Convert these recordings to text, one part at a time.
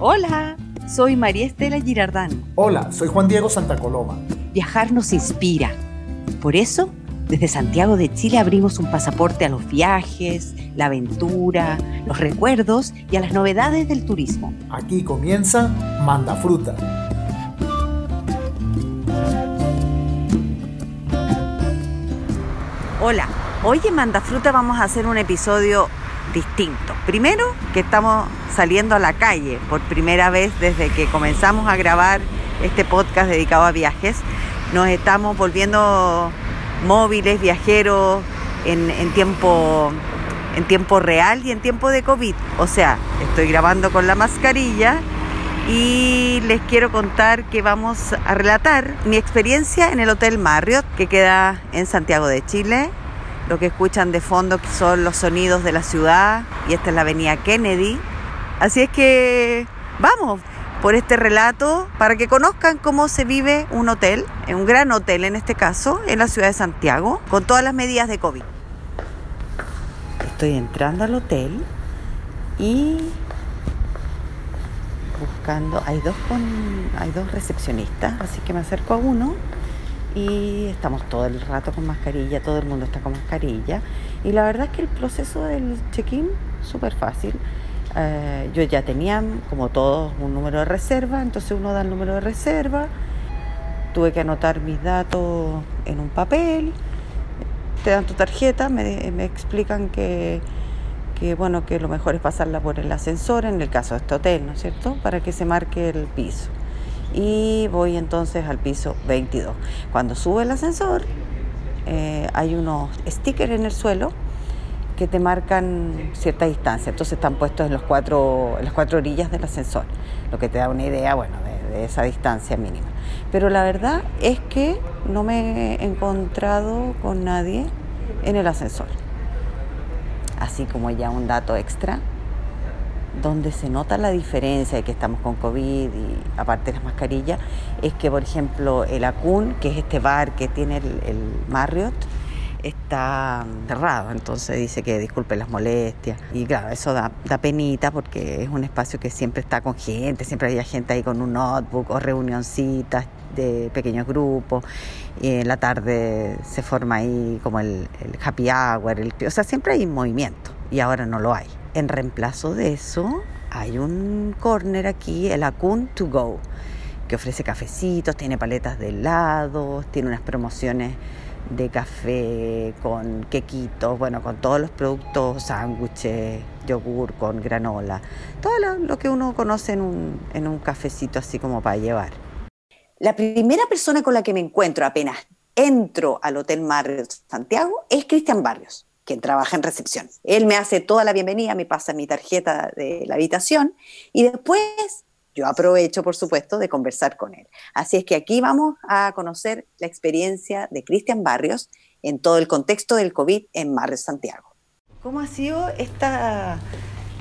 Hola, soy María Estela Girardán. Hola, soy Juan Diego Santa Coloma. Viajar nos inspira. Por eso, desde Santiago de Chile abrimos un pasaporte a los viajes, la aventura, los recuerdos y a las novedades del turismo. Aquí comienza Manda Fruta. Hola, hoy en Manda Fruta vamos a hacer un episodio Primero, que estamos saliendo a la calle por primera vez desde que comenzamos a grabar este podcast dedicado a viajes. Nos estamos volviendo móviles, viajeros en, tiempo en tiempo real y en tiempo de COVID. O sea, estoy grabando con la mascarilla y les quiero contar que vamos a relatar mi experiencia en el Hotel Marriott que queda en Santiago de Chile lo que escuchan de fondo son los sonidos de la ciudad y esta es la avenida Kennedy. Así es que vamos por este relato para que conozcan cómo se vive un hotel, un gran hotel en este caso, en la ciudad de Santiago, con todas las medidas de COVID. Estoy entrando al hotel y buscando, hay dos, con, hay dos recepcionistas, así que me acerco a uno y estamos todo el rato con mascarilla, todo el mundo está con mascarilla. Y la verdad es que el proceso del check-in, súper fácil. Eh, yo ya tenía, como todos, un número de reserva, entonces uno da el número de reserva. Tuve que anotar mis datos en un papel. Te dan tu tarjeta, me, me explican que, que, bueno, que lo mejor es pasarla por el ascensor, en el caso de este hotel, ¿no es cierto? Para que se marque el piso y voy entonces al piso 22. Cuando sube el ascensor eh, hay unos stickers en el suelo que te marcan cierta distancia, entonces están puestos en, los cuatro, en las cuatro orillas del ascensor, lo que te da una idea bueno, de, de esa distancia mínima. Pero la verdad es que no me he encontrado con nadie en el ascensor. Así como ya un dato extra, donde se nota la diferencia de que estamos con COVID y aparte de las mascarillas, es que, por ejemplo, el Acun, que es este bar que tiene el, Marriott, está cerrado, entonces dice que disculpe las molestias. Y claro, eso da, da, penita porque es un espacio que siempre está con gente, siempre hay gente ahí con un notebook o reunioncitas de pequeños grupos. Y en la tarde se forma ahí como el, el happy hour, el, o sea, siempre hay movimiento y ahora no lo hay. En reemplazo de eso, hay un corner aquí, el Acun to Go, que ofrece cafecitos, tiene paletas de helados, tiene unas promociones de café con quequitos, bueno, con todos los productos, sándwiches, yogur con granola, todo lo, que uno conoce en un, en un cafecito así como para llevar. La primera persona con la que me encuentro apenas entro al Hotel Marriott Santiago es Cristian Barrios quien trabaja en recepción. Él me hace toda la bienvenida, me pasa mi tarjeta de la habitación y después yo aprovecho, por supuesto, de conversar con él. Así es que aquí vamos a conocer la experiencia de Cristian Barrios en todo el contexto del COVID en Marriott Santiago. ¿Cómo ha sido esta,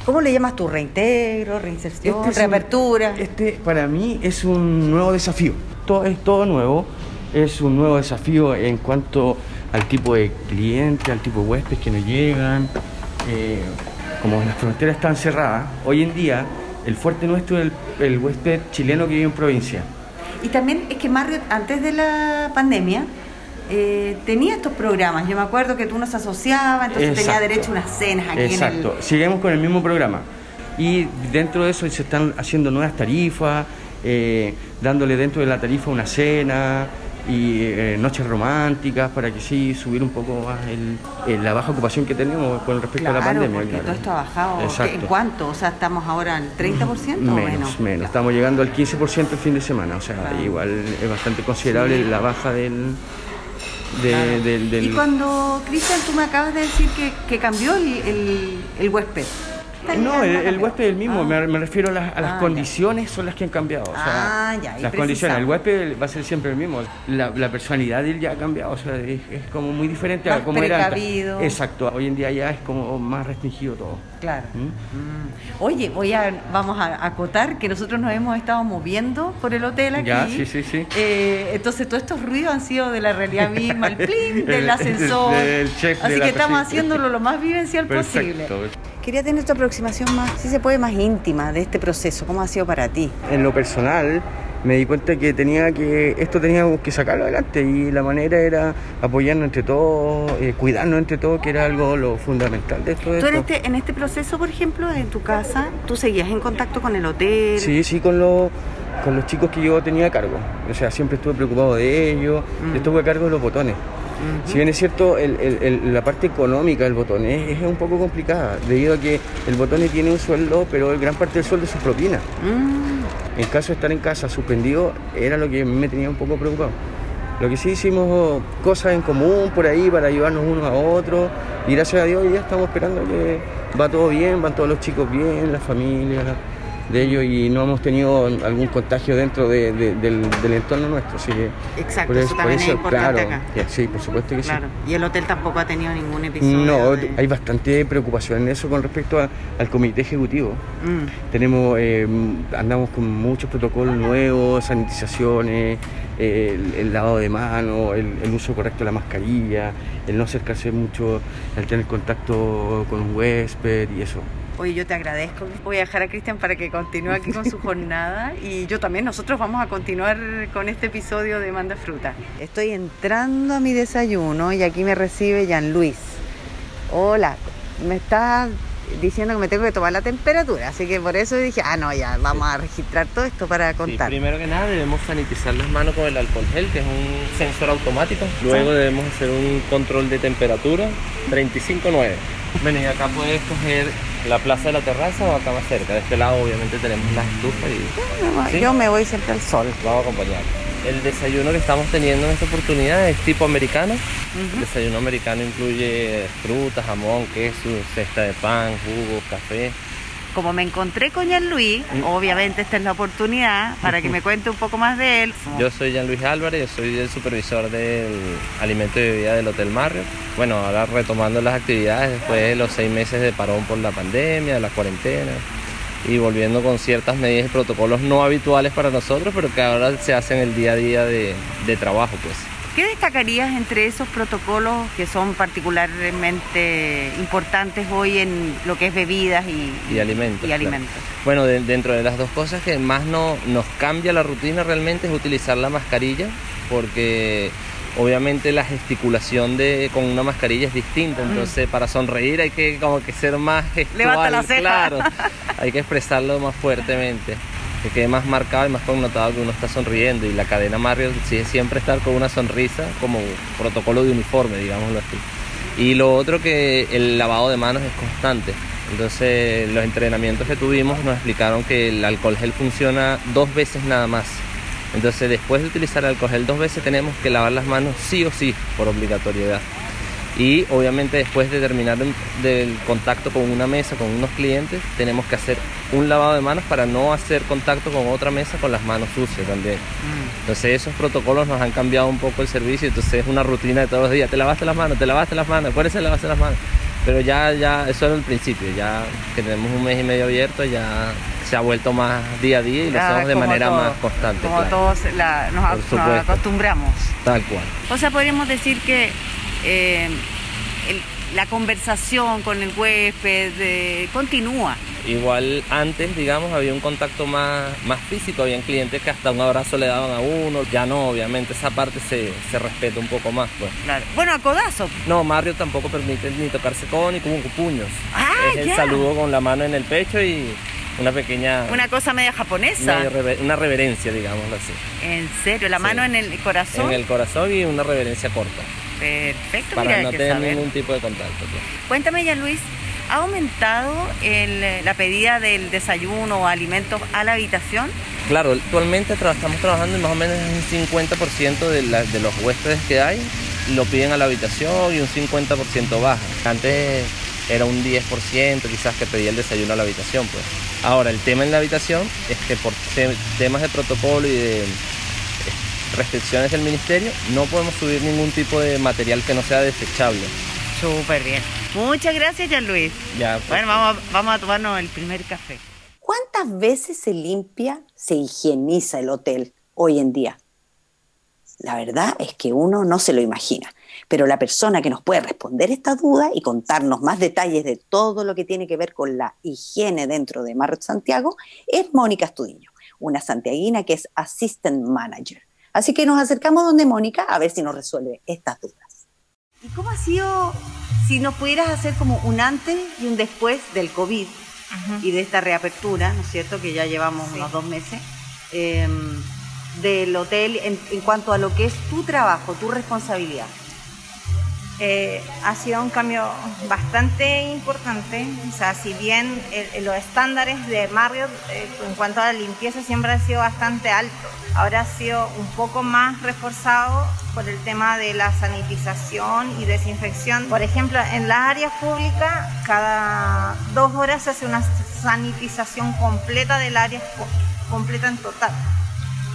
cómo le llamas tú, reintegro, reinserción, este reapertura? este para mí es un nuevo desafío, todo, es todo nuevo, es un nuevo desafío en cuanto al tipo de cliente, al tipo de huéspedes que nos llegan. Eh, como las fronteras están cerradas, hoy en día el fuerte nuestro es el, huésped chileno que vive en provincia. Y también es que Marriott, antes de la pandemia, eh, tenía estos programas. Yo me acuerdo que tú nos asociabas, entonces tenía derecho a unas cenas aquí Exacto. En Seguimos con el mismo programa. Y dentro de eso se están haciendo nuevas tarifas, eh, dándole dentro de la tarifa una cena, y eh, noches románticas para que sí subir un poco más el, la baja ocupación que tenemos con respecto a la pandemia. Porque todo esto ha bajado. ¿En cuánto? O sea, estamos ahora en 30% menos, o menos. Menos, estamos llegando al 15% el fin de semana, o sea, igual es bastante considerable la baja del, del, Y cuando, Cristian, tú me acabas de decir que, que cambió el, el huésped. No, el, huésped es el mismo, ah. me, refiero a las, ah, condiciones, son las que han cambiado. ah, ya, las condiciones, el huésped va a ser siempre el mismo. La, personalidad de él ya ha cambiado, o sea, es, como muy diferente a como era. Exacto, hoy en día ya es como más restringido todo. Claro. ¿Mm? Mm. Oye, voy a, vamos a acotar que nosotros nos hemos estado moviendo por el hotel aquí. Ya, sí, sí, sí. Eh, entonces, todos estos ruidos han sido de la realidad misma, el plin del ascensor. Así que estamos haciéndolo lo más vivencial posible. Quería tener tu aproximación más, si se puede, más íntima de este proceso. ¿Cómo ha sido para ti? En lo personal, me di cuenta que tenía que esto teníamos que sacarlo adelante y la manera era apoyarnos entre todos, eh, cuidarnos entre todos, que era algo lo fundamental de esto. ¿Tú en este, en este proceso, por ejemplo, en tu casa, tú seguías en contacto con el hotel? Sí, sí, con los con los chicos que yo tenía a cargo. O sea, siempre estuve preocupado de ellos. Mm. Estuve a cargo de los botones. Si bien es cierto, el- el- el- la parte económica del botón es, es un poco complicada, debido a que el botón tiene un sueldo, pero gran parte del sueldo es su propina. Mm, En caso de estar en casa suspendido, era lo que me tenía un poco preocupado. Lo que sí hicimos cosas en común por ahí para ayudarnos unos a otros y gracias a Dios ya estamos esperando que va todo bien, van todos los chicos bien, la familia de ellos y no hemos tenido algún contagio dentro de- de- del, del entorno nuestro. Así que Exacto, por eso también es importante claro, acá. sí, por supuesto que claro. sí. Y el hotel tampoco ha tenido ningún episodio. No, de- hay bastante preocupación en eso con respecto a- al comité ejecutivo. Mm. Tenemos, eh, andamos con muchos protocolos nuevos, sanitizaciones, el, el lavado de manos, el, el uso correcto de la mascarilla, el no acercarse mucho, el tener contacto con un huésped y eso. Oye, yo te agradezco. Voy a dejar a Cristian para que continúe aquí con su jornada y yo también, nosotros vamos a continuar con este episodio de Manda Fruta. Estoy entrando a mi desayuno y aquí me recibe Jean Luis. Hola, me está diciendo que me tengo que tomar la temperatura, así que por eso dije, ah, no, ya, vamos a registrar todo esto para Sí, contar. primero que nada debemos sanitizar las manos con el alcohol gel, que es un sensor automático. Luego debemos hacer un control de temperatura 35.9. Bueno, y acá puedes coger la plaza de la terraza o acá más cerca. De este lado obviamente tenemos las estufas y ¿Sí? Yo me voy siempre al sol. vamos a acompañar. El desayuno que estamos teniendo en esta oportunidad es tipo americano. El desayuno americano incluye frutas, jamón, queso, cesta de pan, jugos, café. Como me encontré con Jean Luis, obviamente esta es la oportunidad para que me cuente un poco más de él. Yo soy Jean Luis Álvarez, yo soy el supervisor del alimento y bebida del Hotel Marriott. Bueno, ahora retomando las actividades después de los seis meses de parón por la pandemia, de la cuarentena y volviendo con ciertas medidas y protocolos no habituales para nosotros, pero que ahora se hacen el día a día de, de trabajo, pues. ¿Qué destacarías entre esos protocolos que son particularmente importantes hoy en lo que es bebidas y, Y alimentos, y claro. alimentos? Bueno, de- dentro de las dos cosas que más no, nos cambia la rutina realmente es utilizar la mascarilla, porque obviamente la gesticulación de, con una mascarilla es distinta, entonces para sonreír hay que como que ser más gestual, Levanta la ceja. claro, hay que expresarlo más fuertemente, que quede más marcado y más connotado que uno está sonriendo y la cadena Mario exige siempre estar con una sonrisa como protocolo de uniforme, digámoslo así. Y lo otro que el lavado de manos es constante. Entonces los entrenamientos que tuvimos nos explicaron que el alcohol gel funciona dos veces nada más. Entonces después de utilizar el alcohol gel dos veces tenemos que lavar las manos sí o sí por obligatoriedad. Y obviamente después de terminar el- del contacto con una mesa, con unos clientes, tenemos que hacer un lavado de manos para no hacer contacto con otra mesa con las manos sucias también. Entonces esos protocolos nos han cambiado un poco el servicio, entonces es una rutina de todos los días. Te lavaste las manos, te lavaste las manos, acuérdese de lavarse las manos. Pero ya, ya, eso era el principio, ya que tenemos un mes y medio abierto, ya se ha vuelto más día a día y lo hacemos de manera todo, más constante. Como claro. todos la- nos, acostumbramos. Tal cual. O sea, podríamos decir que eh, la conversación con el huésped eh, continúa. Igual antes, digamos, había un contacto más, más físico, habían clientes que hasta un abrazo le daban a uno, ya no, obviamente esa parte se, se respeta un poco más. Pues. Claro. Bueno, a codazo. No, Mario tampoco permite ni tocarse con ni con puños. Ah, es el ya. saludo con la mano en el pecho y una pequeña... Una cosa media japonesa. una rever- una reverencia, digámoslo así. En serio, la Sí. mano en el corazón. En el corazón y una reverencia corta, Perfecto, para mira, no tener saber. ningún tipo de contacto. pues. Cuéntame ya, Luis, ¿ha aumentado el- la pedida del desayuno o alimentos a la habitación? Claro, actualmente tra- estamos trabajando en más o menos un 50% de, la- de los huéspedes que hay lo piden a la habitación y un 50% baja. Antes era un 10% quizás que pedía el desayuno a la habitación. Pues. Ahora, el tema en la habitación es que por te- temas de protocolo y de eh, restricciones del ministerio no podemos subir ningún tipo de material que no sea desechable. Súper bien. Muchas gracias, Jean Luis. Ya, pues, Bueno, vamos a, vamos a tomarnos el primer café. ¿Cuántas veces se limpia, se higieniza el hotel hoy en día? La verdad es que uno no se lo imagina. Pero la persona que nos puede responder esta duda y contarnos más detalles de todo lo que tiene que ver con la higiene dentro de Marriott Santiago es Mónica Estudiño, una santiaguina que es Assistant Manager. Así que nos acercamos donde Mónica a ver si nos resuelve estas dudas. ¿Y cómo ha sido, si nos pudieras hacer como un antes y un después del COVID y de esta reapertura, ¿no es cierto? Que ya llevamos unos dos meses. Em, del hotel en, cuanto a lo que es tu trabajo, tu responsabilidad? Eh, ha sido un cambio bastante importante. O sea, si bien los estándares de Marriott eh, en cuanto a la limpieza siempre han sido bastante altos, ahora ha sido un poco más reforzado por el tema de la sanitización y desinfección. Por ejemplo, en las áreas públicas, cada dos horas se hace una sanitización completa del área completa en total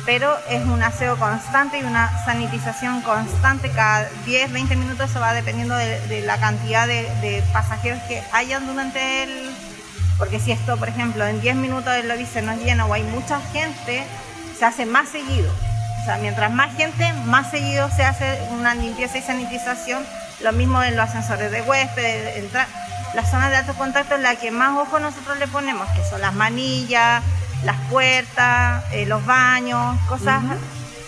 pero es un aseo constante y una sanitización constante. Cada 10, 20 minutos se va dependiendo de, la cantidad de, pasajeros que hayan durante el... Porque si esto, por ejemplo, en 10 minutos el lobby se nos llena o hay mucha gente, se hace más seguido. O sea, mientras más gente, más seguido se hace una limpieza y sanitización. Lo mismo en los ascensores de huéspedes, La zona de alto contacto es la que más ojo nosotros le ponemos, que son las manillas, las puertas, eh, los baños, cosas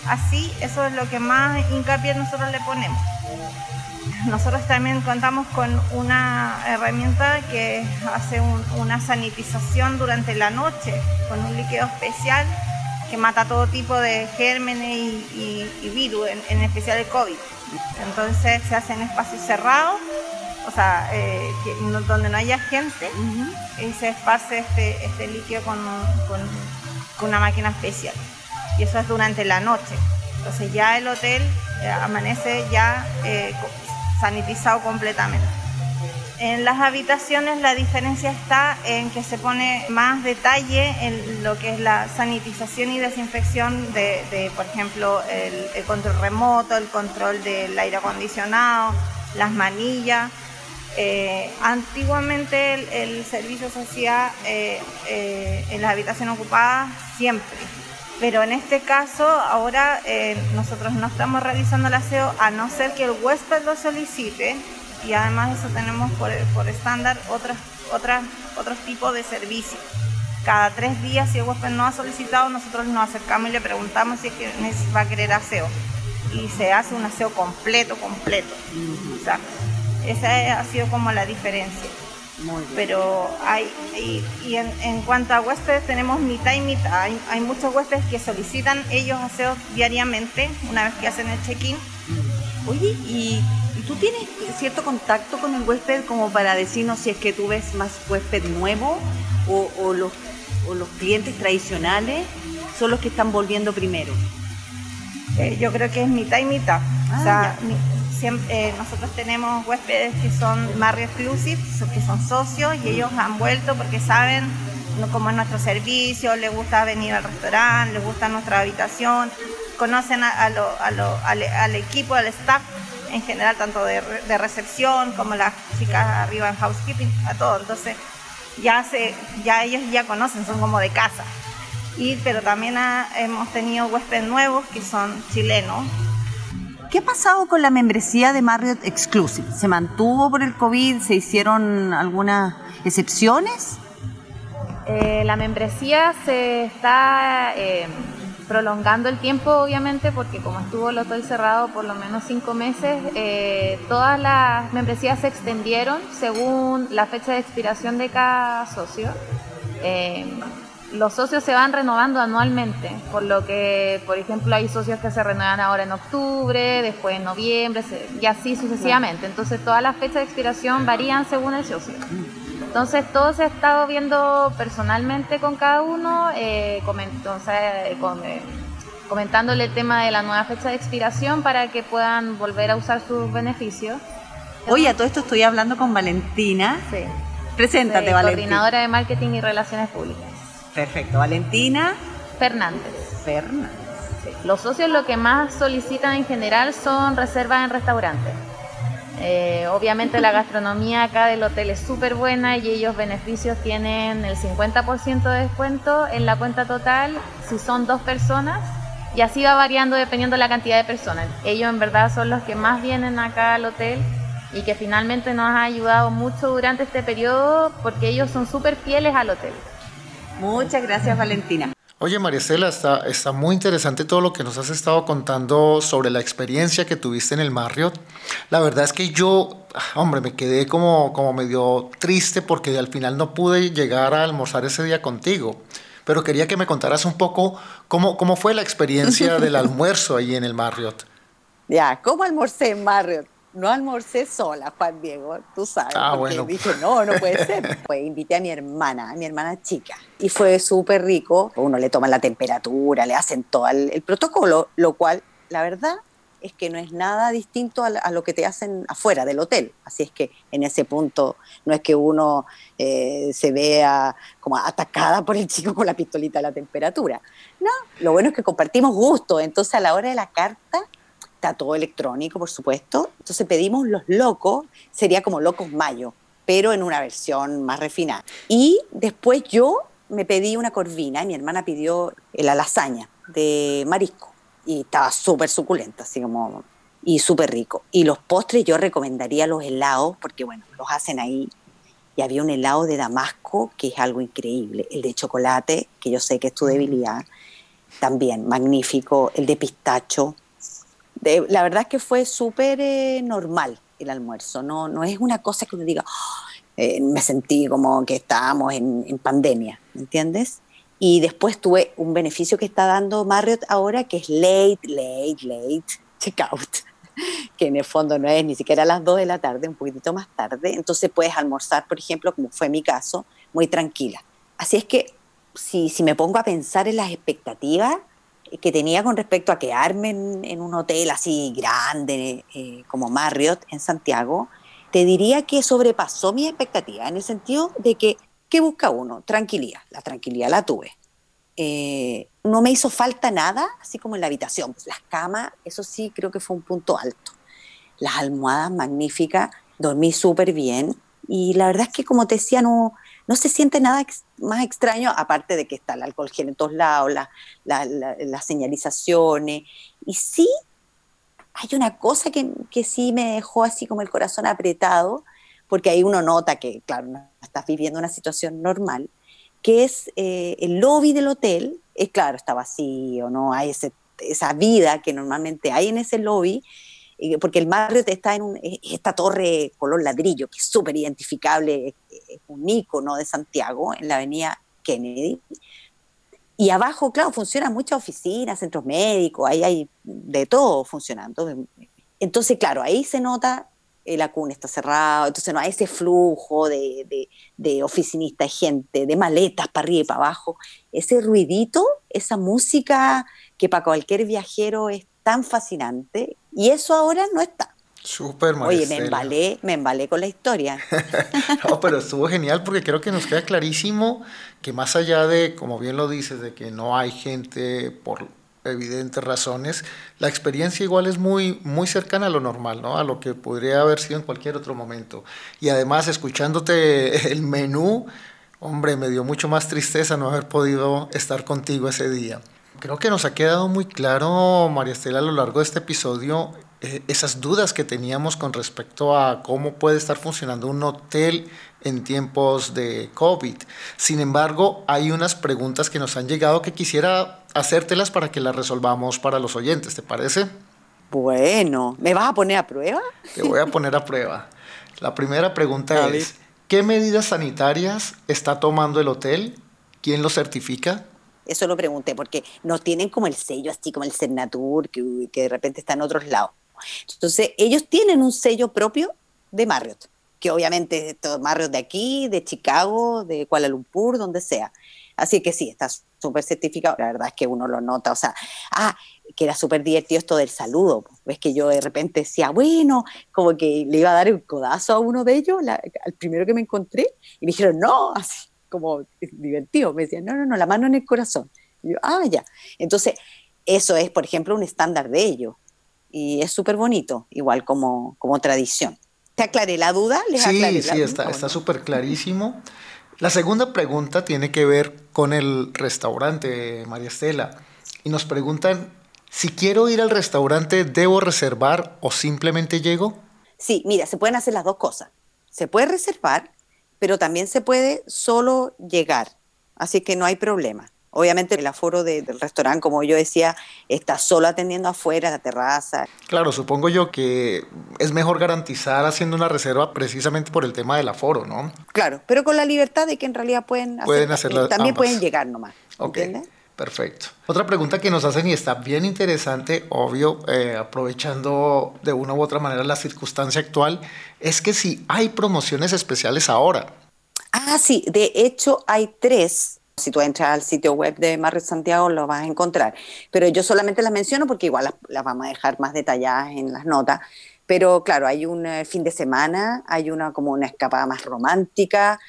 así, eso es lo que más hincapié nosotros le ponemos. Nosotros también contamos con una herramienta que hace una sanitización durante la noche con un líquido especial que mata todo tipo de gérmenes y, virus, en, especial el COVID. Entonces se hace en espacios cerrados, o sea, eh, donde no haya gente, y se esparce este, este líquido con, una máquina especial. Y eso es durante la noche. Entonces ya el hotel eh, amanece ya eh, sanitizado completamente. En las habitaciones la diferencia está en que se pone más detalle en lo que es la sanitización y desinfección de, por ejemplo, el, control remoto, el control del aire acondicionado, las manillas. Eh, antiguamente el, servicio se hacía eh, eh, en las habitaciones ocupadas siempre, pero en este caso ahora nosotros no estamos realizando el aseo a no ser que el huésped lo solicite y además de eso tenemos por, estándar otros, otras, otros tipos de servicios. Cada tres días si el huésped no ha solicitado nosotros nos acercamos y le preguntamos si es que va a querer aseo y se hace un aseo completo, completo. Esa ha sido como la diferencia. Pero hay, y, en, cuanto a huéspedes tenemos mitad y mitad. Hay, muchos huéspedes que solicitan ellos aseos diariamente una vez que hacen el check-in. Mm. Oye, ¿y, tú tienes cierto contacto con el huésped como para decirnos si es que tú ves más huésped nuevo o, los, los clientes tradicionales son los que están volviendo primero? Eh, yo creo que es mitad y mitad. o sea, eh, nosotros tenemos huéspedes que son Marriott Exclusive, que son socios y ellos han vuelto porque saben cómo es nuestro servicio, les gusta venir al restaurante, les gusta nuestra habitación, conocen al, equipo, al staff en general, tanto de, recepción como las chicas arriba en housekeeping, a todo. Entonces ya ellos ya conocen, son como de casa. Y, pero también hemos tenido huéspedes nuevos que son chilenos, ¿Qué ha pasado con la membresía de Marriott Exclusive? ¿Se mantuvo por el COVID? ¿Se hicieron algunas excepciones? Eh, la membresía se está eh, prolongando el tiempo, obviamente, porque como estuvo el hotel cerrado por lo menos cinco meses, eh, todas las membresías se extendieron según la fecha de expiración de cada socio los socios se van renovando anualmente, por lo que, por ejemplo, hay socios que se renuevan ahora en octubre, después en noviembre, y así sucesivamente. Entonces, todas las fechas de expiración varían según el socio. Entonces, todo se ha estado viendo personalmente con cada uno, eh, eh, comentándole el tema de la nueva fecha de expiración para que puedan volver a usar sus beneficios. Oye, a todo esto estoy hablando con Valentina. Sí. Preséntate, Valentina. Coordinadora de Marketing y Relaciones Públicas. Perfecto. Valentina Fernández. Fernández. Los socios lo que más solicitan en general son reservas en restaurantes. Eh, obviamente la gastronomía acá del hotel es súper buena y ellos beneficios tienen el 50% de descuento en la cuenta total si son dos personas y así va variando dependiendo de la cantidad de personas. Ellos en verdad son los que más vienen acá al hotel y que finalmente nos ha ayudado mucho durante este periodo porque ellos son súper fieles al hotel. Muchas gracias Valentina. Oye, Estela, está, está muy interesante todo lo que nos has estado contando sobre la experiencia que tuviste en el Marriott. La verdad es que yo, hombre, me quedé como, como medio triste porque al final no pude llegar a almorzar ese día contigo. Pero quería que me contaras un poco cómo, cómo fue la experiencia del almuerzo ahí en el Marriott. Ya, ¿cómo almorcé en Marriott? No almorcé sola, Juan Diego, tú sabes. Ah, porque bueno. dije, no, no puede ser. Pues invité a mi hermana, a mi hermana chica, y fue súper rico. Uno le toma la temperatura, le hacen todo el, protocolo, lo cual, la verdad, es que no es nada distinto a, lo que te hacen afuera del hotel. Así es que en ese punto no es que uno eh, se vea como atacada por el chico con la pistolita de la temperatura. No, lo bueno es que compartimos gusto. Entonces a la hora de la carta todo electrónico, por supuesto. Entonces pedimos los locos, sería como locos mayo, pero en una versión más refinada. Y después yo me pedí una corvina y mi hermana pidió la lasaña de marisco y estaba súper suculenta, así como y súper rico. Y los postres yo recomendaría los helados porque bueno, los hacen ahí. Y había un helado de Damasco que es algo increíble, el de chocolate, que yo sé que es tu debilidad, también magnífico, el de pistacho, la verdad es que fue súper eh, normal el almuerzo, no, no es una cosa que uno diga, ah, eh, me sentí como que estábamos en, pandemia, ¿me entiendes? Y después tuve un beneficio que está dando Marriott ahora, que es late, late, late checkout, que en el fondo no es ni siquiera a las 2 de la tarde, un poquitito más tarde, entonces puedes almorzar, por ejemplo, como fue mi caso, muy tranquila. Así es que si, si me pongo a pensar en las expectativas, que tenía con respecto a quedarme en, un hotel así grande eh, como Marriott en Santiago, te diría que sobrepasó mi expectativa en el sentido de que, ¿qué busca uno? Tranquilidad. La tranquilidad la tuve. Eh, no me hizo falta nada, así como en la habitación. Pues las camas, eso sí, creo que fue un punto alto. Las almohadas magníficas, dormí súper bien. Y la verdad es que, como te decía, no, no se siente nada más extraño, aparte de que está el alcohol gel en todos lados, las señalizaciones. Y sí, hay una cosa que, sí me dejó así como el corazón apretado, porque ahí uno nota que, claro, no estás viviendo una situación normal, que es eh, el lobby del hotel, es claro, está vacío, no hay esa vida que normalmente hay en ese lobby, porque el Marriott está en un, esta torre color ladrillo, que es súper identificable, es un icono de Santiago, en la avenida Kennedy. Y abajo, claro, funcionan muchas oficinas, centros médicos, ahí hay de todo funcionando. Entonces, claro, ahí se nota el acún está cerrado, entonces no hay ese flujo de, de, de gente, de maletas para arriba y para abajo. Ese ruidito, esa música que para cualquier viajero es tan fascinante y eso ahora no está. Súper, Oye, me embalé, me embalé con la historia. no, pero estuvo genial porque creo que nos queda clarísimo que más allá de, como bien lo dices, de que no hay gente por evidentes razones, la experiencia igual es muy, muy cercana a lo normal, ¿no? A lo que podría haber sido en cualquier otro momento. Y además, escuchándote el menú, hombre, me dio mucho más tristeza no haber podido estar contigo ese día. Creo que nos ha quedado muy claro, María Estela, a lo largo de este episodio, eh, esas dudas que teníamos con respecto a cómo puede estar funcionando un hotel en tiempos de COVID. Sin embargo, hay unas preguntas que nos han llegado que quisiera hacértelas para que las resolvamos para los oyentes, ¿te parece? Bueno, ¿me vas a poner a prueba? Te voy a poner a prueba. La primera pregunta es, ¿qué medidas sanitarias está tomando el hotel? ¿Quién lo certifica? Eso lo pregunté porque no tienen como el sello así como el Cernatur, que, que de repente está en otros lados. Entonces, ellos tienen un sello propio de Marriott, que obviamente es todo Marriott de aquí, de Chicago, de Kuala Lumpur, donde sea. Así que sí, está súper certificado. La verdad es que uno lo nota. O sea, ah, que era súper divertido esto del saludo. Ves que yo de repente decía, bueno, como que le iba a dar un codazo a uno de ellos, al primero que me encontré, y me dijeron, no, así como divertido. Me decían, no, no, no, la mano en el corazón. Y yo, ah, ya. Entonces, eso es, por ejemplo, un estándar de ellos. Y es súper bonito, igual como, como tradición. ¿Te aclaré la duda? ¿Les sí, sí, está súper clarísimo. La segunda pregunta tiene que ver con el restaurante, María Estela. Y nos preguntan Si quiero ir al restaurante, ¿debo reservar o simplemente llego? Sí, mira, se pueden hacer las dos cosas. Se puede reservar, pero también se puede solo llegar. Así que no hay problema. Obviamente el aforo del restaurante, como yo decía, está solo atendiendo afuera, la terraza. Claro, supongo yo que es mejor garantizar haciendo una reserva precisamente por el tema del aforo, ¿no? Claro, pero con la libertad de que en realidad pueden, pueden hacerlo. También pueden llegar nomás. Ok. Perfecto. Otra pregunta que nos hacen y está bien interesante, obvio, eh, aprovechando de una u otra manera la circunstancia actual, es que si hay promociones especiales ahora. Ah, sí, de hecho hay tres si tú entras al sitio web de Marriott Santiago lo vas a encontrar. Pero yo solamente las menciono porque igual las, vamos a dejar más detalladas en las notas. Pero claro, hay un eh, fin de semana, hay una como una escapada más romántica,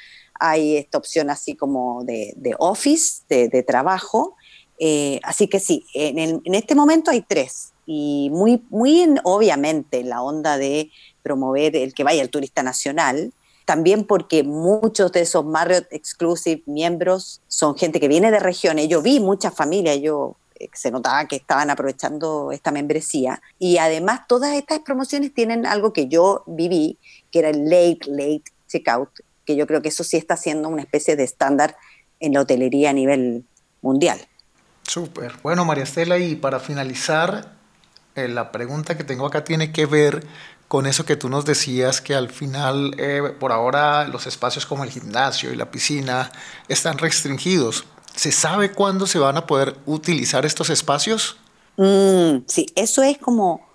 hay esta opción así como de, office, de, trabajo. Eh, así que sí, en, en, este momento hay tres. Y muy, muy obviamente la onda de promover el que vaya el turista nacional, también porque muchos de esos Marriott Exclusive miembros son gente que viene de regiones. Yo vi muchas familias, yo eh, se notaba que estaban aprovechando esta membresía. Y además todas estas promociones tienen algo que yo viví, que era el late, late checkout, que yo creo que eso sí está siendo una especie de estándar en la hotelería a nivel mundial. Súper. Bueno, María Estela, y para finalizar, eh, la pregunta que tengo acá tiene que ver con eso que tú nos decías, que al final, eh, por ahora, los espacios como el gimnasio y la piscina están restringidos. ¿Se sabe cuándo se van a poder utilizar estos espacios? Mm, sí, eso es como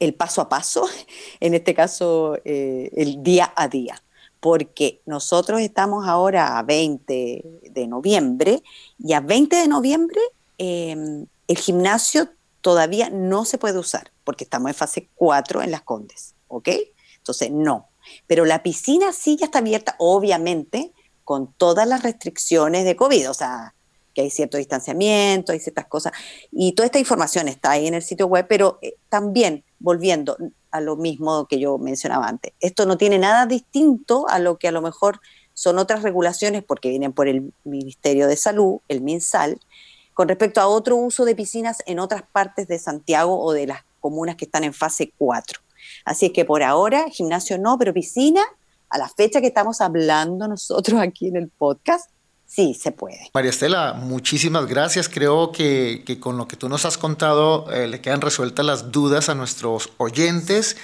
el paso a paso, en este caso eh, el día a día, porque nosotros estamos ahora a 20 de noviembre y a 20 de noviembre em, el gimnasio todavía no se puede usar porque estamos en fase 4 en las Condes, ¿ok? Entonces, no. Pero la piscina sí ya está abierta, obviamente, con todas las restricciones de COVID, o sea, que hay cierto distanciamiento, hay ciertas cosas, y toda esta información está ahí en el sitio web, pero eh, también, volviendo a lo mismo que yo mencionaba antes, esto no tiene nada distinto a lo que a lo mejor son otras regulaciones, porque vienen por el Ministerio de Salud, el MinSal, con respecto a otro uso de piscinas en otras partes de Santiago o de las comunas que están en fase 4. Así es que por ahora, gimnasio no, pero piscina, a la fecha que estamos hablando nosotros aquí en el podcast, sí se puede. María Estela, muchísimas gracias. Creo que, con lo que tú nos has contado eh, le quedan resueltas las dudas a nuestros oyentes.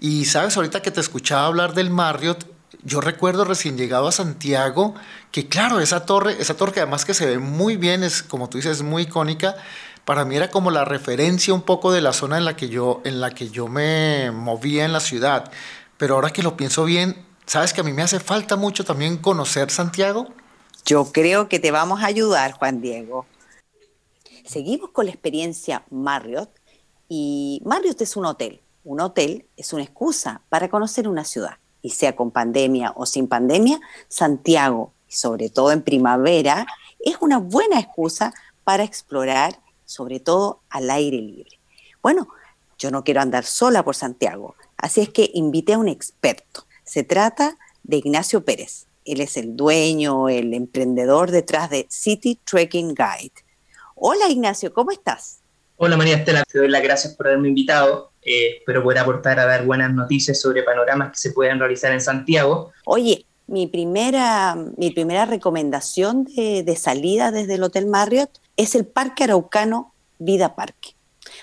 Y sabes, ahorita que te escuchaba hablar del Marriott, yo recuerdo recién llegado a Santiago que claro, esa torre, esa torre que además que se ve muy bien, es como tú dices, muy icónica, para mí era como la referencia un poco de la zona en la que yo, en la que yo me movía en la ciudad. Pero ahora que lo pienso bien, ¿sabes que a mí me hace falta mucho también conocer Santiago? Yo creo que te vamos a ayudar, Juan Diego. Seguimos con la experiencia Marriott y Marriott es un hotel. Un hotel es una excusa para conocer una ciudad y sea con pandemia o sin pandemia, Santiago, sobre todo en primavera, es una buena excusa para explorar, sobre todo al aire libre. Bueno, yo no quiero andar sola por Santiago, así es que invité a un experto. Se trata de Ignacio Pérez. Él es el dueño, el emprendedor detrás de City Trekking Guide. Hola Ignacio, ¿cómo estás? Hola María Estela, te doy las gracias por haberme invitado. Eh, espero poder aportar a dar buenas noticias sobre panoramas que se puedan realizar en Santiago. Oye, mi primera, mi primera recomendación de, de salida desde el Hotel Marriott es el Parque Araucano Vida Parque.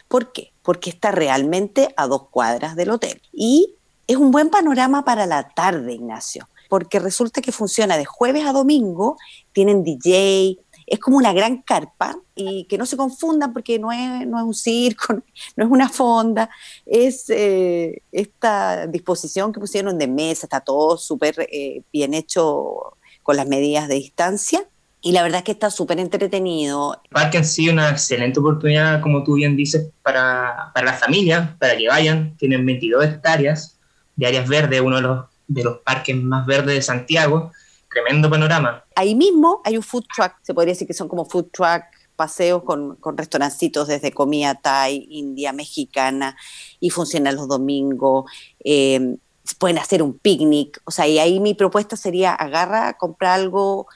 ¿Por qué? Porque está realmente a dos cuadras del hotel. Y es un buen panorama para la tarde, Ignacio, porque resulta que funciona de jueves a domingo, tienen DJ, es como una gran carpa y que no se confundan porque no es, no es un circo, no es una fonda, es eh, esta disposición que pusieron de mesa, está todo súper eh, bien hecho con las medidas de distancia. Y la verdad es que está súper entretenido. Parque han sido una excelente oportunidad, como tú bien dices, para, para las familias, para que vayan. Tienen 22 hectáreas de áreas verdes, uno de los, de los parques más verdes de Santiago tremendo panorama. Ahí mismo hay un food truck, se podría decir que son como food truck paseos con, con restaurancitos desde comida thai, india, mexicana, y funcionan los domingos. Eh, pueden hacer un picnic, o sea, y ahí mi propuesta sería agarra, compra algo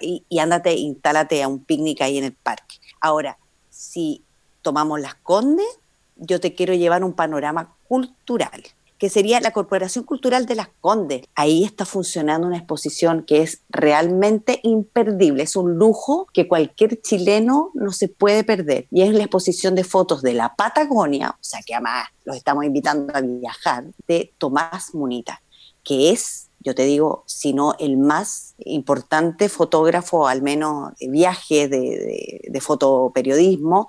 y, y ándate, instálate a un picnic ahí en el parque. Ahora, si tomamos las Condes, yo te quiero llevar un panorama cultural que sería la Corporación Cultural de las Condes. Ahí está funcionando una exposición que es realmente imperdible, es un lujo que cualquier chileno no se puede perder. Y es la exposición de fotos de la Patagonia, o sea que además los estamos invitando a viajar, de Tomás Munita, que es yo te digo, si no el más importante fotógrafo, al menos de viaje de, fotoperiodismo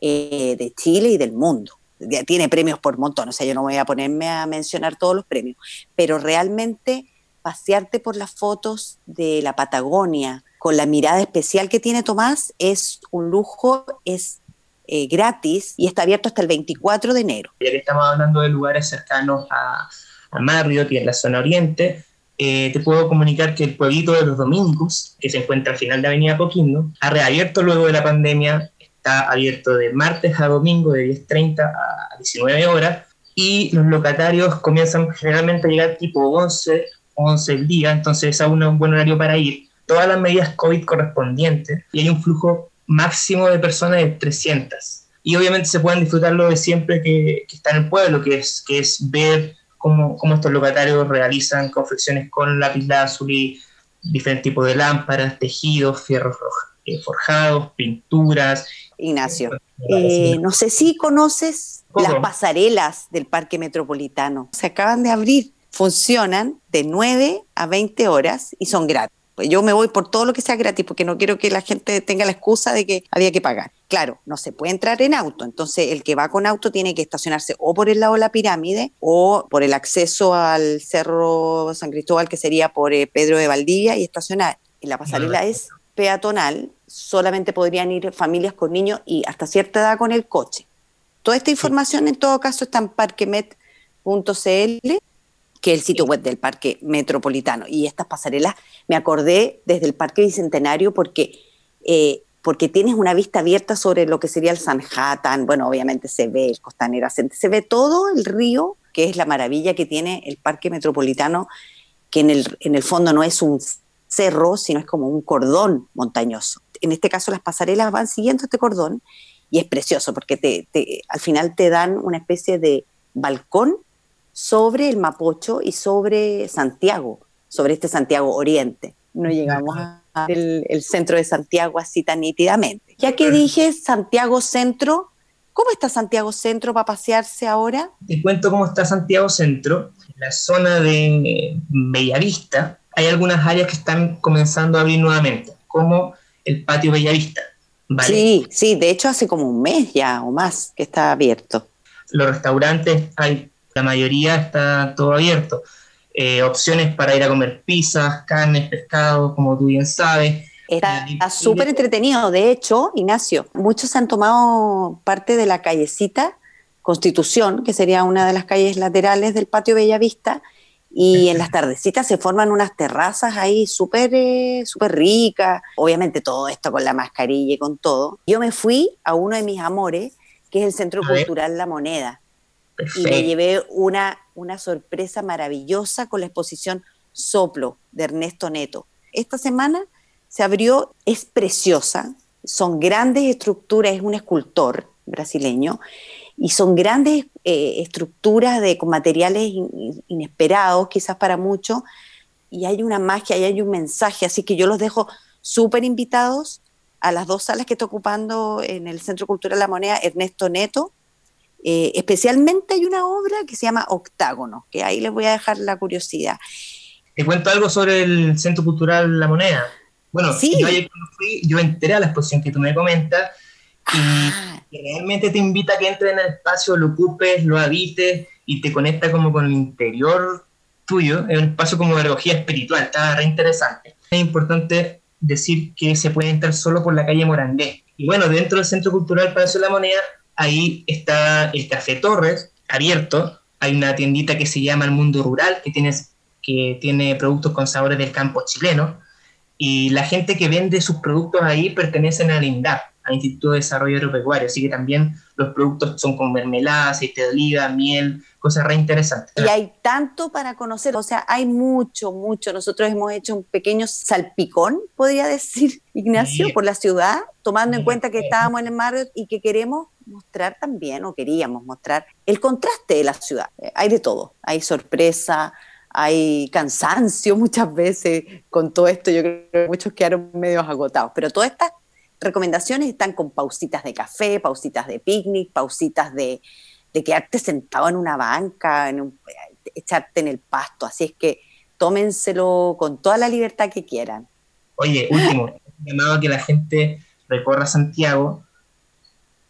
eh, de Chile y del mundo tiene premios por montón, o sea, yo no voy a ponerme a mencionar todos los premios, pero realmente pasearte por las fotos de la Patagonia con la mirada especial que tiene Tomás es un lujo, es eh, gratis y está abierto hasta el 24 de enero. Ya que estamos hablando de lugares cercanos a, a Marriott y en la zona oriente, eh, te puedo comunicar que el pueblito de los domingos, que se encuentra al final de Avenida Coquimbo, ha reabierto luego de la pandemia está abierto de martes a domingo de 10.30 a 19 horas y los locatarios comienzan generalmente a llegar tipo 11, 11 el día, entonces es aún un buen horario para ir. Todas las medidas COVID correspondientes y hay un flujo máximo de personas de 300. Y obviamente se pueden disfrutar lo de siempre que, que está en el pueblo, que es, que es ver cómo, cómo estos locatarios realizan confecciones con lápiz lazuli, diferentes tipos de lámparas, tejidos, fierros eh, forjados, pinturas Ignacio. Eh, no sé si conoces las pasarelas del Parque Metropolitano. Se acaban de abrir, funcionan de 9 a 20 horas y son gratis. Pues yo me voy por todo lo que sea gratis porque no quiero que la gente tenga la excusa de que había que pagar. Claro, no se puede entrar en auto, entonces el que va con auto tiene que estacionarse o por el lado de la pirámide o por el acceso al Cerro San Cristóbal, que sería por eh, Pedro de Valdivia, y estacionar. Y la pasarela es peatonal, solamente podrían ir familias con niños y hasta cierta edad con el coche. Toda esta información en todo caso está en parquemet.cl, que es el sitio web del Parque Metropolitano. Y estas pasarelas me acordé desde el Parque Bicentenario porque, eh, porque tienes una vista abierta sobre lo que sería el Sanhattan, bueno, obviamente se ve el Costanera, se ve todo el río, que es la maravilla que tiene el Parque Metropolitano, que en el, en el fondo no es un cerro, sino es como un cordón montañoso en este caso las pasarelas van siguiendo este cordón y es precioso porque te, al final te dan una especie de balcón sobre el Mapocho y sobre Santiago, sobre este Santiago Oriente. No llegamos al el centro de Santiago así tan nítidamente. Ya que dije Santiago Centro, ¿cómo está Santiago Centro para pasearse ahora? Te cuento cómo está Santiago Centro. En la zona de Bellavista hay algunas áreas que están comenzando a abrir nuevamente, como el patio Bellavista. Sí, sí, de hecho hace como un mes ya o más que está abierto. Los restaurantes, hay, la mayoría está todo abierto. Eh, opciones para ir a comer pizzas, carnes, pescado, como tú bien sabes. Está súper entretenido. De hecho, Ignacio, muchos han tomado parte de la callecita Constitución, que sería una de las calles laterales del patio Bellavista, y en las tardecitas se forman unas terrazas ahí súper eh, ricas. Obviamente todo esto con la mascarilla y con todo. Yo me fui a uno de mis amores, que es el Centro Cultural La Moneda. Y me llevé una, una sorpresa maravillosa con la exposición Soplo de Ernesto Neto. Esta semana se abrió, es preciosa, son grandes estructuras, es un escultor brasileño y son grandes eh, estructuras de, con materiales inesperados, quizás para muchos, y hay una magia y hay un mensaje, así que yo los dejo súper invitados a las dos salas que está ocupando en el Centro Cultural La Moneda Ernesto Neto. Eh, especialmente hay una obra que se llama Octágono, que ahí les voy a dejar la curiosidad. Te cuento algo sobre el Centro Cultural La Moneda. Bueno, ¿Sí? yo, fui, yo entré a la exposición que tú me comentas y ah realmente te invita a que entres en el espacio, lo ocupes, lo habites y te conecta como con el interior tuyo, es un espacio como de pedagogía espiritual, está re interesante. Es importante decir que se puede entrar solo por la calle Morandé. Y bueno, dentro del Centro Cultural Palacio de la Moneda, ahí está el Café Torres, abierto. Hay una tiendita que se llama El Mundo Rural, que tiene, que tiene productos con sabores del campo chileno. Y la gente que vende sus productos ahí pertenecen al INDAP, Instituto de Desarrollo Agropecuario, así que también los productos son con mermelada, aceite de oliva, miel, cosas re interesantes. Y hay tanto para conocer, o sea, hay mucho, mucho. Nosotros hemos hecho un pequeño salpicón, podría decir Ignacio, por la ciudad, tomando en cuenta que estábamos en el mar y que queremos mostrar también, o queríamos mostrar, el contraste de la ciudad. Eh, hay de todo, hay sorpresa, hay cansancio muchas veces con todo esto, yo creo que muchos quedaron medio agotados, pero todas estas recomendaciones están con pausitas de café, pausitas de picnic, pausitas de, quedarte sentado en una banca, en echarte en el pasto, así es que tómenselo con toda la libertad que quieran. Oye, último, llamado a que la gente recorra Santiago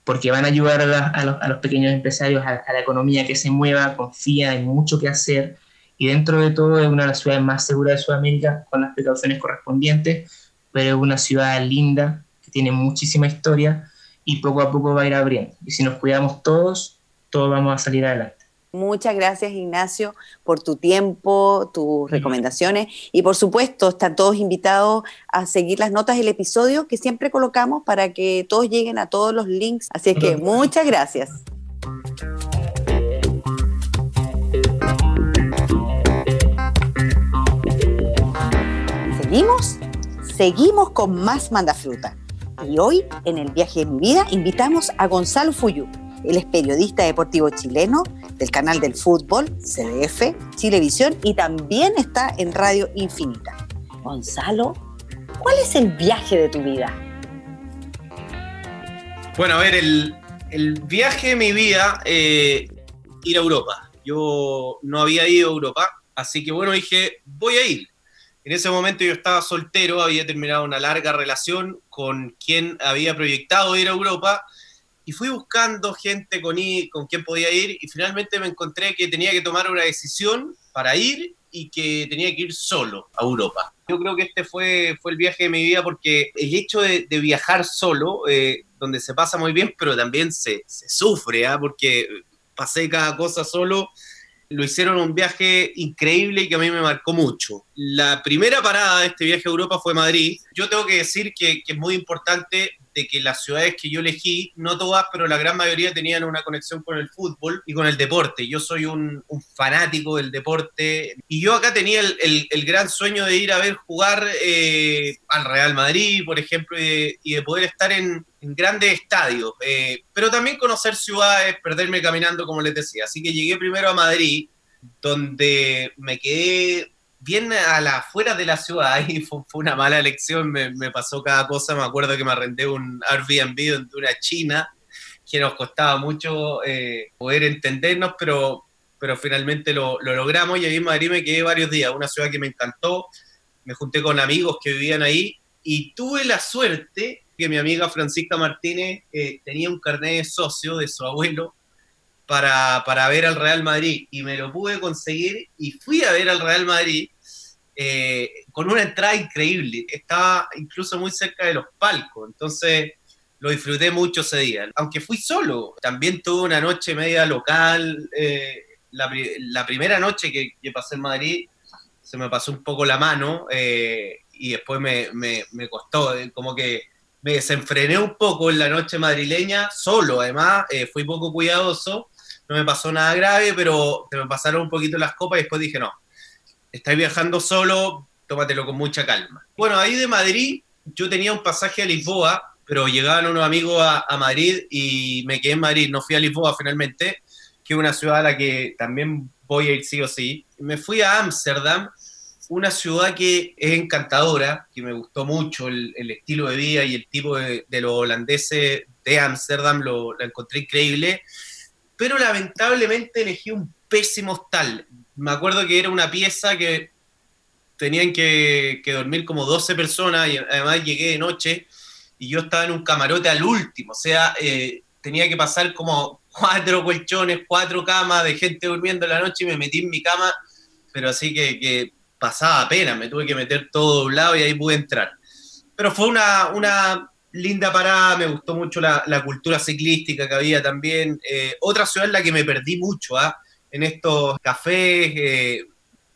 porque van a ayudar a, los, pequeños empresarios, a, la economía que se mueva, confía, hay mucho que hacer y dentro de todo es una de las ciudades más seguras de Sudamérica con las precauciones correspondientes, pero es una ciudad linda tiene muchísima historia y poco a poco va a ir abriendo. Y si nos cuidamos todos, todos vamos a salir adelante. Muchas gracias Ignacio por tu tiempo, tus recomendaciones y por supuesto están todos invitados a seguir las notas del episodio que siempre colocamos para que todos lleguen a todos los links. Así es que muchas gracias. ¿Seguimos? Seguimos con más Mandafruta. Y hoy, en el viaje de mi vida, invitamos a Gonzalo Fuyú él es periodista deportivo chileno del canal del fútbol, CDF, Chilevisión y también está en Radio Infinita. Gonzalo, ¿cuál es el viaje de tu vida? Bueno, a ver, el, viaje de mi vida, eh, ir a Europa. Yo no había ido a Europa, así que bueno, dije, voy a ir. En ese momento yo estaba soltero, había terminado una larga relación con quien había proyectado ir a Europa y fui buscando gente con, con quien podía ir y finalmente me encontré que tenía que tomar una decisión para ir y que tenía que ir solo a Europa. Yo creo que este fue, fue el viaje de mi vida porque el hecho de, viajar solo, eh, donde se pasa muy bien, pero también se, sufre, ¿ah? porque pasé cada cosa solo, lo hicieron un viaje increíble y que a mí me marcó mucho. La primera parada de este viaje a Europa fue Madrid. Yo tengo que decir que, es muy importante que las ciudades que yo elegí, no todas, pero la gran mayoría tenían una conexión con el fútbol y con el deporte. Yo soy un, fanático del deporte y yo acá tenía el, gran sueño de ir a ver jugar eh, al Real Madrid, por ejemplo, y de, poder estar en, grandes estadios, eh, pero también conocer ciudades, perderme caminando, como les decía. Así que llegué primero a Madrid, donde me quedé bien a la afuera de la ciudad. Y fue, una mala elección, me, pasó cada cosa, me acuerdo que me arrendé un Airbnb de una china que nos costaba mucho eh, poder entendernos, pero, pero finalmente lo, logramos. Y ahí en Madrid me quedé varios días, una ciudad que me encantó, me junté con amigos que vivían ahí y tuve la suerte que mi amiga Francisca Martínez eh, tenía un carnet de socio de su abuelo para, ver al Real Madrid y me lo pude conseguir y fui a ver al Real Madrid eh, con una entrada increíble. Estaba incluso muy cerca de los palcos, entonces lo disfruté mucho ese día. Aunque fui solo, también tuve una noche media local. Eh, la, primera noche que, pasé en Madrid se me pasó un poco la mano y después me, me costó, como que me desenfrené un poco en la noche madrileña, solo además, fui poco cuidadoso no me pasó nada grave, pero se me pasaron un poquito las copas y después dije, no, estáis viajando solo, tómatelo con mucha calma. Bueno, ahí de Madrid yo tenía un pasaje a Lisboa, pero llegaban unos amigos a, Madrid y me quedé en Madrid, no fui a Lisboa finalmente, que es una ciudad a la que también voy a ir sí o sí. Me fui a Ámsterdam, una ciudad que es encantadora, que me gustó mucho el, estilo de vida y el tipo de, los holandeses de Ámsterdam, lo, lo encontré increíble pero lamentablemente elegí un pésimo hostal. Me acuerdo que era una pieza que tenían que, dormir como 12 personas y además llegué de noche y yo estaba en un camarote al último, o sea, eh, tenía que pasar como cuatro colchones, cuatro camas de gente durmiendo en la noche y me metí en mi cama, pero así que pasaba pena, me tuve que meter todo doblado y ahí pude entrar. Pero fue una, una linda parada, me gustó mucho la, cultura ciclística que había también. Eh, otra ciudad en la que me perdí mucho, ¿ah? en estos cafés. Eh,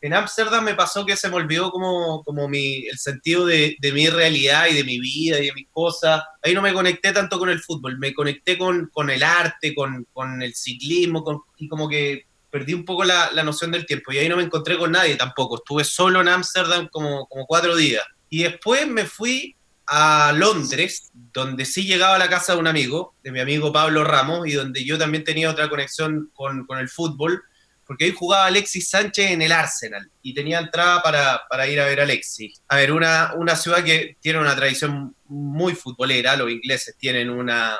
en Ámsterdam me pasó que se me olvidó como, como mi, el sentido de, mi realidad y de mi vida y de mis cosas. Ahí no me conecté tanto con el fútbol, me conecté con, con el arte, con, el ciclismo y como que perdí un poco la, noción del tiempo. Y ahí no me encontré con nadie tampoco. Estuve solo en Ámsterdam como, como cuatro días. Y después me fui a Londres, donde sí llegaba a la casa de un amigo, de mi amigo Pablo Ramos, y donde yo también tenía otra conexión con, con el fútbol, porque ahí jugaba Alexis Sánchez en el Arsenal y tenía entrada para, para ir a ver a Alexis. A ver, una, una ciudad que tiene una tradición muy futbolera, los ingleses tienen una,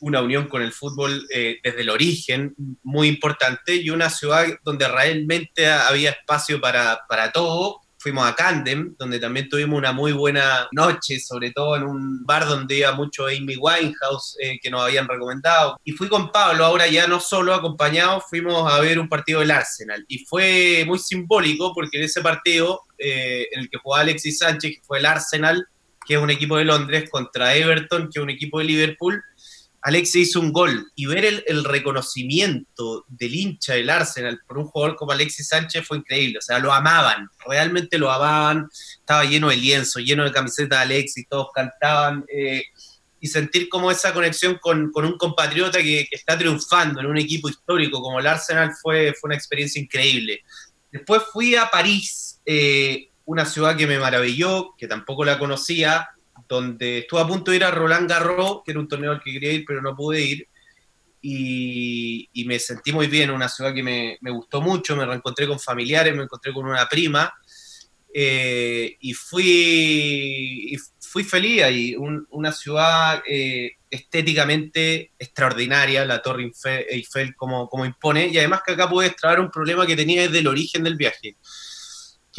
una unión con el fútbol eh, desde el origen muy importante y una ciudad donde realmente había espacio para, para todo fuimos a Camden, donde también tuvimos una muy buena noche, sobre todo en un bar donde iba mucho Amy Winehouse, eh, que nos habían recomendado. Y fui con Pablo, ahora ya no solo acompañado, fuimos a ver un partido del Arsenal. Y fue muy simbólico porque en ese partido, eh, en el que jugaba Alexis Sánchez, fue el Arsenal, que es un equipo de Londres, contra Everton, que es un equipo de Liverpool, Alexis hizo un gol y ver el, reconocimiento del hincha del Arsenal por un jugador como Alexis Sánchez fue increíble. O sea, lo amaban, realmente lo amaban. Estaba lleno de lienzo, lleno de camisetas de Alexis, todos cantaban. Eh, y sentir como esa conexión con, un compatriota que, está triunfando en un equipo histórico como el Arsenal fue, fue una experiencia increíble. Después fui a París, eh, una ciudad que me maravilló, que tampoco la conocía, donde estuve a punto de ir a Roland Garros, que era un torneo al que quería ir, pero no pude ir. Y, me sentí muy bien, una ciudad que me, gustó mucho, me reencontré con familiares, me encontré con una prima, eh, y fui, fui feliz ahí, una ciudad eh, estéticamente extraordinaria, la Torre Eiffel como, como impone, y además que acá pude extraer un problema que tenía desde el origen del viaje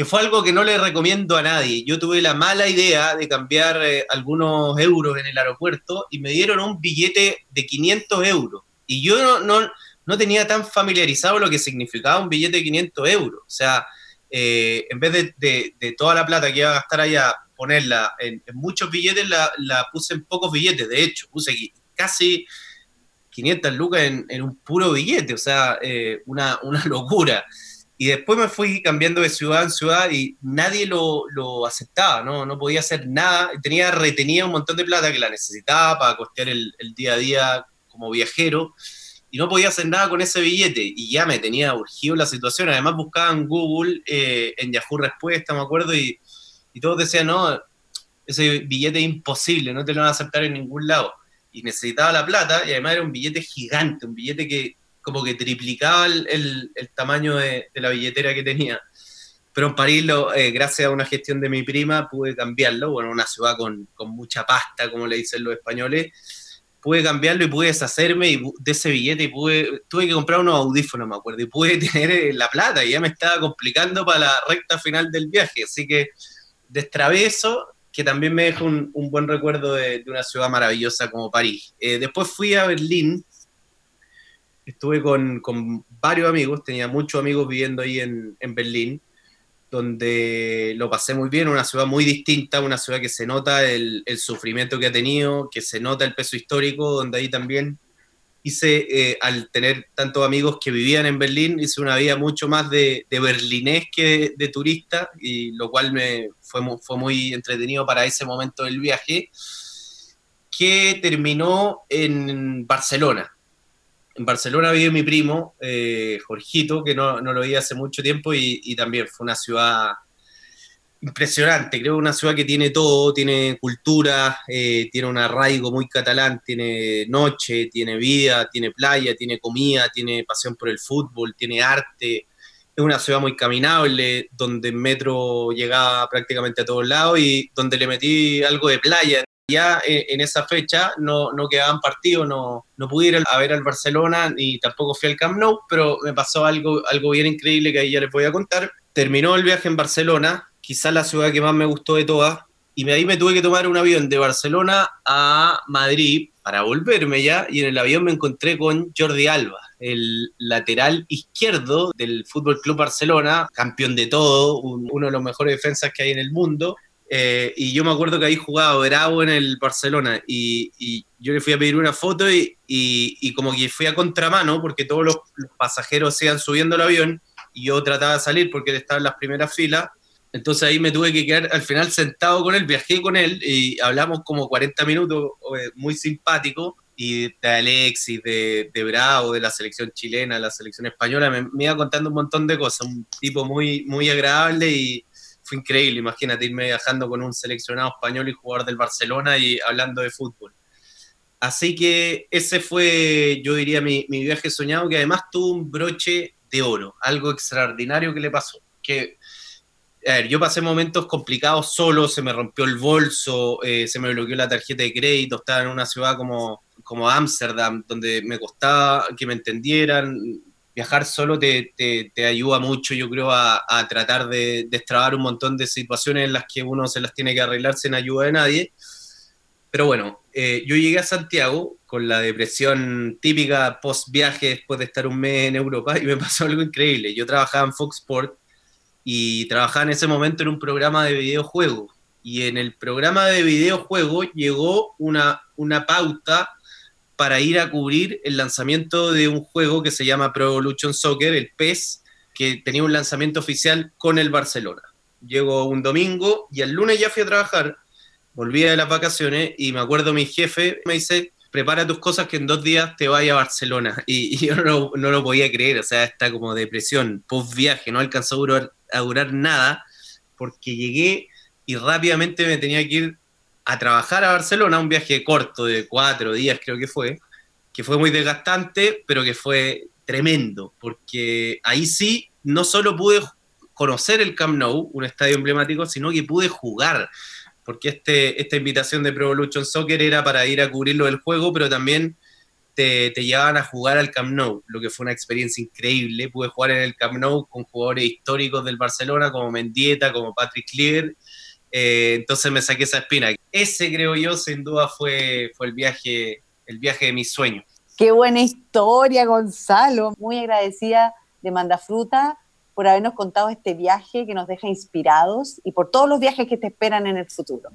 que fue algo que no le recomiendo a nadie. Yo tuve la mala idea de cambiar eh, algunos euros en el aeropuerto y me dieron un billete de 500 euros. Y yo no, no, tenía tan familiarizado lo que significaba un billete de 500 euros. O sea, eh, en vez de, de, toda la plata que iba a gastar allá, ponerla en, muchos billetes, la, la, puse en pocos billetes. De hecho, puse casi 500 lucas en, en un puro billete. O sea, eh, una, una locura. Y después me fui cambiando de ciudad en ciudad y nadie lo, lo aceptaba, ¿no? no podía hacer nada. Tenía retenía un montón de plata que la necesitaba para costear el, día a día como viajero y no podía hacer nada con ese billete. Y ya me tenía urgido la situación. Además buscaba en Google, eh, en Yahoo Respuesta, me acuerdo, y, y todos decían, no, ese billete es imposible, no te lo van a aceptar en ningún lado. Y necesitaba la plata y además era un billete gigante, un billete que como que triplicaba el, tamaño de, la billetera que tenía. Pero en París, lo, eh, gracias a una gestión de mi prima, pude cambiarlo. Bueno, una ciudad con, mucha pasta, como le dicen los españoles. Pude cambiarlo y pude deshacerme de ese billete y pude, tuve que comprar unos audífonos, me acuerdo, y pude tener eh, la plata y ya me estaba complicando para la recta final del viaje. Así que destrabé eso, que también me dejó un, buen recuerdo de, una ciudad maravillosa como París. Eh, después fui a Berlín, estuve con, varios amigos, tenía muchos amigos viviendo ahí en, Berlín, donde lo pasé muy bien, una ciudad muy distinta, una ciudad que se nota el, sufrimiento que ha tenido, que se nota el peso histórico, donde ahí también hice, eh, al tener tantos amigos que vivían en Berlín, hice una vida mucho más de, berlinés que de, turista, y lo cual me fue, fue muy entretenido para ese momento del viaje, que terminó en Barcelona en Barcelona vive mi primo, eh, Jorgito, que no, lo vi hace mucho tiempo y, también fue una ciudad impresionante. Creo una ciudad que tiene todo, tiene cultura, eh, tiene un arraigo muy catalán, tiene noche, tiene vida, tiene playa, tiene comida, tiene pasión por el fútbol, tiene arte. Es una ciudad muy caminable, donde en metro llegaba prácticamente a todos lados y donde le metí algo de playa ya eh, en esa fecha no, no quedaban partidos, no, no pude ir a ver al Barcelona ni tampoco fui al Camp Nou, pero me pasó algo, algo bien increíble que ahí ya les voy a contar. Terminó el viaje en Barcelona, quizás la ciudad que más me gustó de todas, y ahí me tuve que tomar un avión de Barcelona a Madrid para volverme ya, y en el avión me encontré con Jordi Alba, el lateral izquierdo del Fútbol Club Barcelona, campeón de todo, uno de los mejores defensas que hay en el mundo, eh, y yo me acuerdo que ahí jugaba Bravo en el Barcelona y, yo le fui a pedir una foto y, y, como que fui a contramano porque todos los, pasajeros se iban subiendo al avión y yo trataba de salir porque él estaba en las primeras filas. Entonces ahí me tuve que quedar al final sentado con él, viajé con él y hablamos como 40 minutos, eh, muy simpático, y de Alexis, de, de, Bravo, de la selección chilena, la selección española, me, me, iba contando un montón de cosas, un tipo muy, muy agradable y, increíble, imagínate irme viajando con un seleccionado español y jugador del Barcelona y hablando de fútbol. Así que ese fue, yo diría, mi, mi viaje soñado, que además tuvo un broche de oro, algo extraordinario que le pasó. Que, a ver, yo pasé momentos complicados solo, se me rompió el bolso, eh, se me bloqueó la tarjeta de crédito, estaba en una ciudad como como Ámsterdam, donde me costaba que me entendieran. Viajar solo te, ayuda mucho, yo creo, a, a tratar de destrabar un montón de situaciones en las que uno se las tiene que arreglar sin ayuda de nadie. Pero bueno, eh, yo llegué a Santiago con la depresión típica post viaje después de estar un mes en Europa y me pasó algo increíble. Yo trabajaba en Fox Sport y trabajaba en ese momento en un programa de videojuegos. Y en el programa de videojuegos llegó una, una pauta para ir a cubrir el lanzamiento de un juego que se llama Pro Evolution Soccer, el PES, que tenía un lanzamiento oficial con el Barcelona. Llego un domingo y el lunes ya fui a trabajar, volví de las vacaciones y me acuerdo mi jefe me dice, prepara tus cosas que en dos días te vaya a Barcelona. Y, yo no, no, lo podía creer, o sea, está como depresión, post viaje, no alcanzó a durar, a durar nada, porque llegué y rápidamente me tenía que ir a trabajar a Barcelona, un viaje corto de cuatro días creo que fue, que fue muy desgastante, pero que fue tremendo, porque ahí sí no solo pude conocer el Camp Nou, un estadio emblemático, sino que pude jugar, porque este, esta invitación de Pro Evolution Soccer era para ir a cubrirlo del juego, pero también te, te, llevaban a jugar al Camp Nou, lo que fue una experiencia increíble. Pude jugar en el Camp Nou con jugadores históricos del Barcelona, como Mendieta, como Patrick Clear, eh, entonces me saqué esa espina. Ese creo yo sin duda fue, fue el, viaje, el viaje de mis sueños. Qué buena historia, Gonzalo. Muy agradecida de Mandafruta por habernos contado este viaje que nos deja inspirados y por todos los viajes que te esperan en el futuro.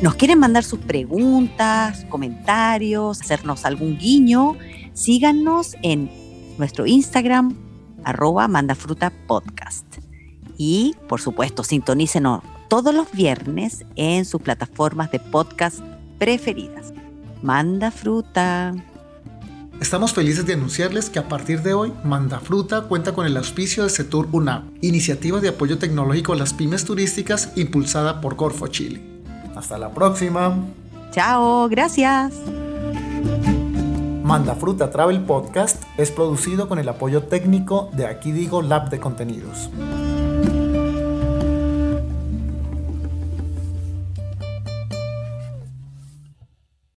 ¿Nos quieren mandar sus preguntas, comentarios, hacernos algún guiño? Síganos en nuestro Instagram, arroba mandafruta podcast. Y, por supuesto, sintonícenos todos los viernes en sus plataformas de podcast preferidas. Manda fruta. Estamos felices de anunciarles que a partir de hoy, Manda Fruta cuenta con el auspicio de Setur UNAM, iniciativa de apoyo tecnológico a las pymes turísticas impulsada por Corfo Chile. Hasta la próxima. Chao, gracias. Manda Fruta Travel Podcast es producido con el apoyo técnico de Aquí Digo Lab de Contenidos.